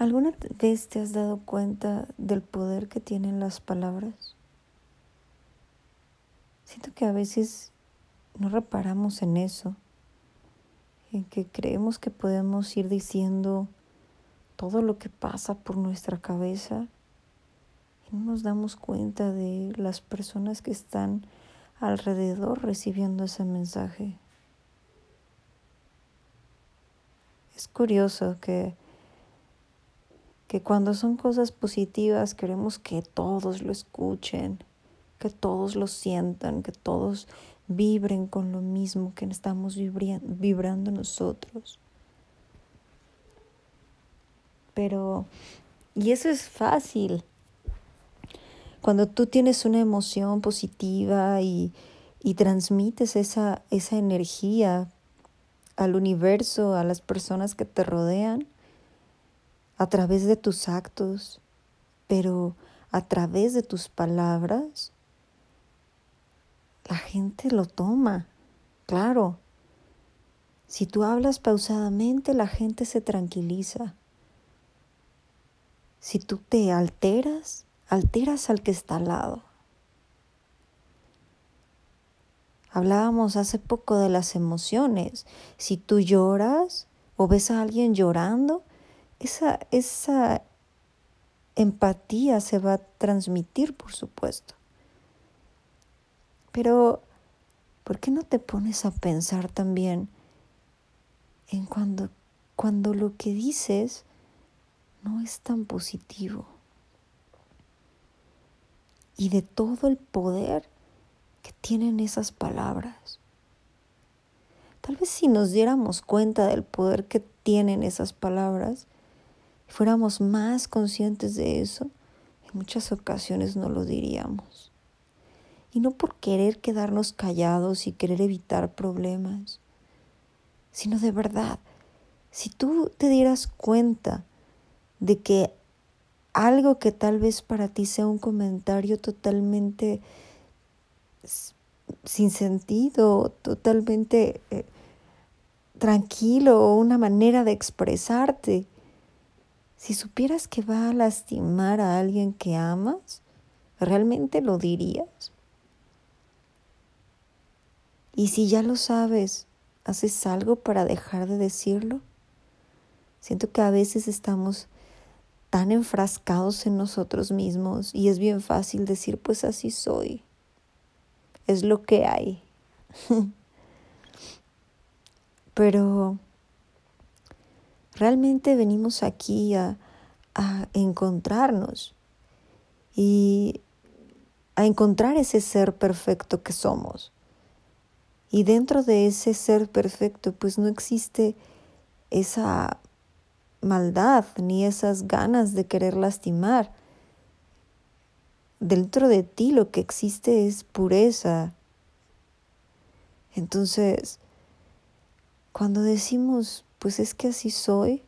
¿Alguna vez te has dado cuenta del poder que tienen las palabras? Siento que a veces no reparamos en eso, en que creemos que podemos ir diciendo todo lo que pasa por nuestra cabeza y no nos damos cuenta de las personas que están alrededor recibiendo ese mensaje. Es curioso que que cuando son cosas positivas queremos que todos lo escuchen, que todos lo sientan, que todos vibren con lo mismo que estamos vibrando nosotros. Pero, y eso es fácil. Cuando tú tienes una emoción positiva y, y transmites esa, esa energía al universo, a las personas que te rodean, a través de tus actos, pero a través de tus palabras, la gente lo toma, claro. Si tú hablas pausadamente, la gente se tranquiliza. Si tú te alteras, alteras al que está al lado. Hablábamos hace poco de las emociones. Si tú lloras o ves a alguien llorando, esa, esa empatía se va a transmitir, por supuesto. Pero, ¿por qué no te pones a pensar también en cuando, cuando lo que dices no es tan positivo? Y de todo el poder que tienen esas palabras. Tal vez si nos diéramos cuenta del poder que tienen esas palabras, fuéramos más conscientes de eso, en muchas ocasiones no lo diríamos. Y no por querer quedarnos callados y querer evitar problemas, sino de verdad, si tú te dieras cuenta de que algo que tal vez para ti sea un comentario totalmente sin sentido, totalmente eh, tranquilo o una manera de expresarte, si supieras que va a lastimar a alguien que amas, ¿realmente lo dirías? Y si ya lo sabes, ¿haces algo para dejar de decirlo? Siento que a veces estamos tan enfrascados en nosotros mismos y es bien fácil decir, pues así soy, es lo que hay. Pero Realmente venimos aquí a, encontrarnos y a encontrar ese ser perfecto que somos. Y dentro de ese ser perfecto, pues no existe esa maldad ni esas ganas de querer lastimar. Dentro de ti lo que existe es pureza. Entonces, cuando decimos pues es que así soy.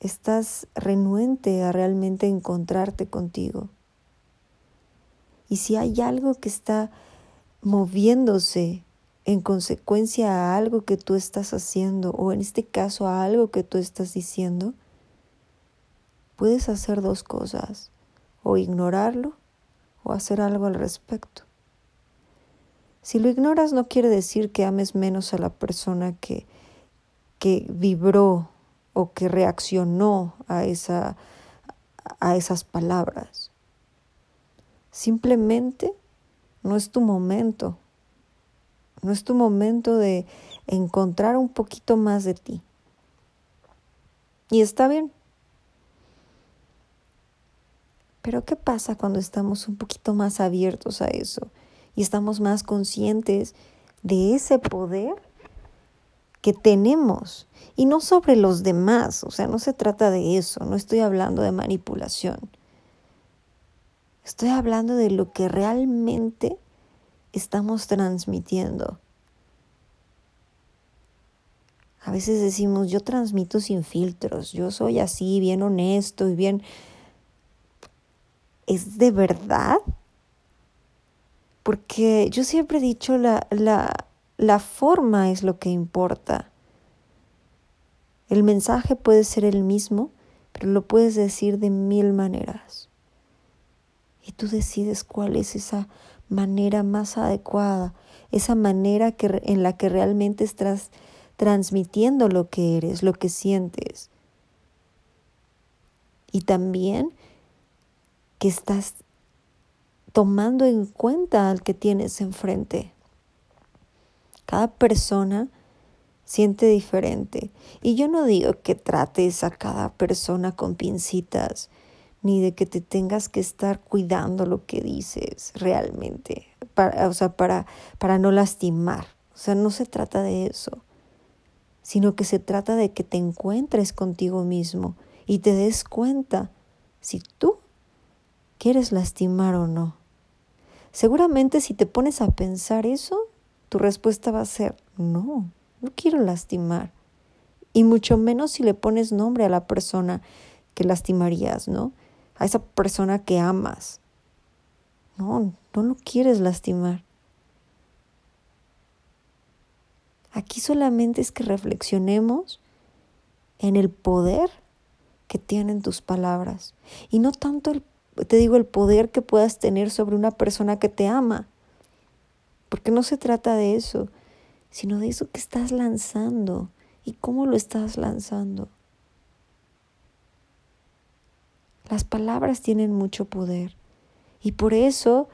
Estás renuente a realmente encontrarte contigo. Y si hay algo que está moviéndose en consecuencia a algo que tú estás haciendo, o en este caso a algo que tú estás diciendo, puedes hacer dos cosas, o ignorarlo o hacer algo al respecto. Si lo ignoras no quiere decir que ames menos a la persona que, que vibró o que reaccionó a, esa, a esas palabras. Simplemente no es tu momento. No es tu momento de encontrar un poquito más de ti. Y está bien. Pero ¿qué pasa cuando estamos un poquito más abiertos a eso? Y estamos más conscientes de ese poder que tenemos y no sobre los demás, o sea, no se trata de eso, no estoy hablando de manipulación. Estoy hablando de lo que realmente estamos transmitiendo. A veces decimos, yo transmito sin filtros, yo soy así, bien honesto y bien... ¿Es de verdad? Porque yo siempre he dicho la, la, la forma es lo que importa. El mensaje puede ser el mismo, pero lo puedes decir de mil maneras. Y tú decides cuál es esa manera más adecuada, esa manera que, en la que realmente estás transmitiendo lo que eres, lo que sientes. Y también que estás tomando en cuenta al que tienes enfrente. Cada persona siente diferente. Y yo no digo que trates a cada persona con pincitas, ni de que te tengas que estar cuidando lo que dices realmente, para, o sea, para, para no lastimar. O sea, no se trata de eso, sino que se trata de que te encuentres contigo mismo y te des cuenta si tú quieres lastimar o no. Seguramente si te pones a pensar eso, tu respuesta va a ser no, no quiero lastimar. Y mucho menos si le pones nombre a la persona que lastimarías, ¿no? A esa persona que amas. No, no lo quieres lastimar. Aquí solamente es que reflexionemos en el poder que tienen tus palabras. Y no tanto, el, te digo, el poder que puedas tener sobre una persona que te ama. Porque no se trata de eso, sino de eso que estás lanzando y cómo lo estás lanzando. Las palabras tienen mucho poder y por eso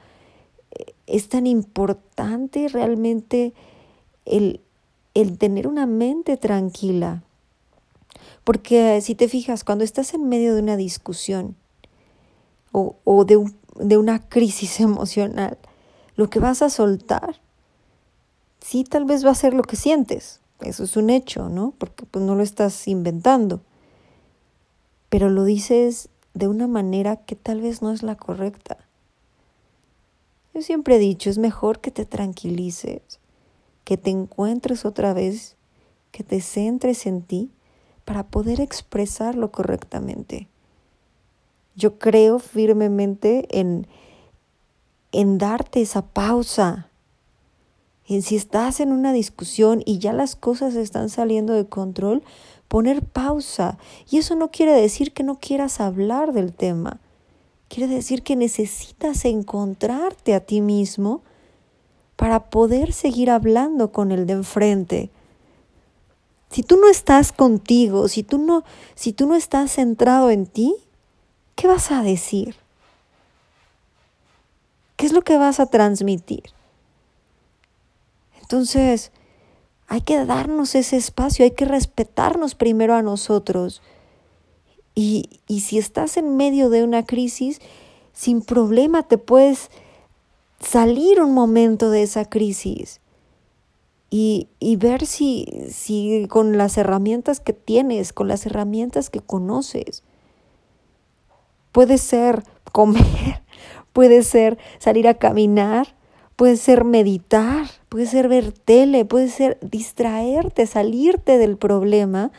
eh, es tan importante realmente el, el tener una mente tranquila. Porque si te fijas, cuando estás en medio de una discusión o, o de, de una crisis emocional, lo que vas a soltar sí tal vez va a ser lo que sientes, eso es un hecho, ¿no? Porque pues no lo estás inventando, pero lo dices de una manera que tal vez no es la correcta. Yo siempre he dicho, es mejor que te tranquilices, que te encuentres otra vez, que te centres en ti para poder expresarlo correctamente. Yo creo firmemente en, en darte esa pausa, en si estás en una discusión y ya las cosas están saliendo de control, poner pausa. Y eso no quiere decir que no quieras hablar del tema. Quiere decir que necesitas encontrarte a ti mismo para poder seguir hablando con el de enfrente. Si tú no estás contigo, si tú no, si tú no estás centrado en ti, ¿qué vas a decir? ¿Qué es lo que vas a transmitir? Entonces, hay que darnos ese espacio, hay que respetarnos primero a nosotros. Y, y, si estás en medio de una crisis, sin problema te puedes salir un momento de esa crisis y, y ver si, si con las herramientas que tienes, con las herramientas que conoces, puede ser comer, puede ser salir a caminar, puede ser meditar, puede ser ver tele, puede ser distraerte, salirte del problema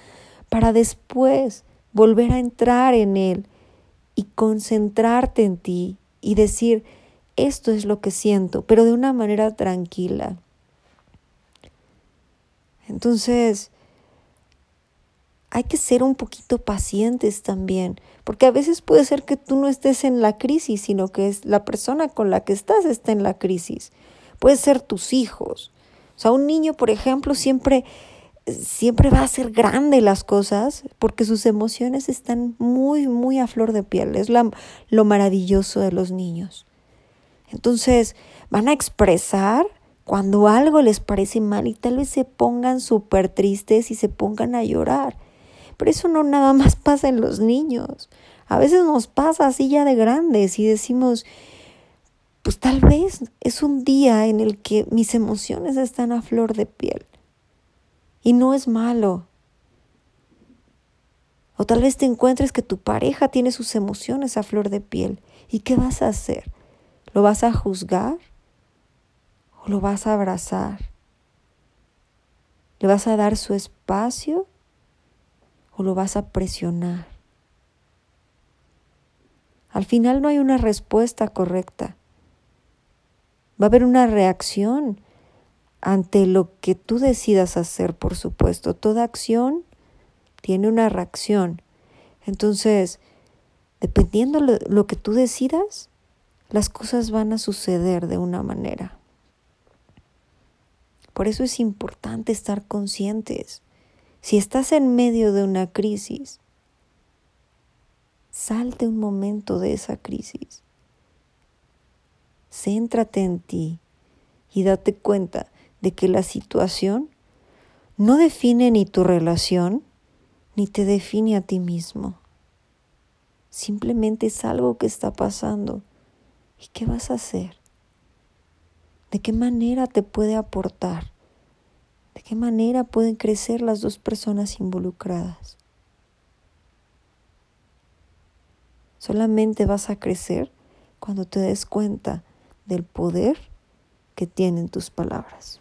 para después volver a entrar en él y concentrarte en ti y decir, esto es lo que siento, pero de una manera tranquila. Entonces, hay que ser un poquito pacientes también, porque a veces puede ser que tú no estés en la crisis, sino que es la persona con la que estás está en la crisis. Puede ser tus hijos. O sea, un niño, por ejemplo, siempre siempre va a ser grande las cosas porque sus emociones están muy, muy a flor de piel. Es lo maravilloso de los niños. Entonces, van a expresar cuando algo les parece mal y tal vez se pongan súper tristes y se pongan a llorar. Pero eso no nada más pasa en los niños. A veces nos pasa así ya de grandes y decimos, pues tal vez es un día en el que mis emociones están a flor de piel. Y no es malo. O tal vez te encuentres que tu pareja tiene sus emociones a flor de piel. ¿Y qué vas a hacer? ¿Lo vas a juzgar? ¿O lo vas a abrazar? ¿Le vas a dar su espacio? Lo vas a presionar? Al final no hay una respuesta correcta. Va a haber una reacción ante lo que tú decidas hacer, por supuesto. Toda acción tiene una reacción. Entonces, dependiendo de lo que tú decidas, las cosas van a suceder de una manera. Por eso es importante estar conscientes. Si estás en medio de una crisis, salte un momento de esa crisis. Céntrate en ti y date cuenta de que la situación no define ni tu relación ni te define a ti mismo. Simplemente es algo que está pasando. ¿Y qué vas a hacer? ¿De qué manera te puede aportar? ¿De qué manera pueden crecer las dos personas involucradas? Solamente vas a crecer cuando te des cuenta del poder que tienen tus palabras.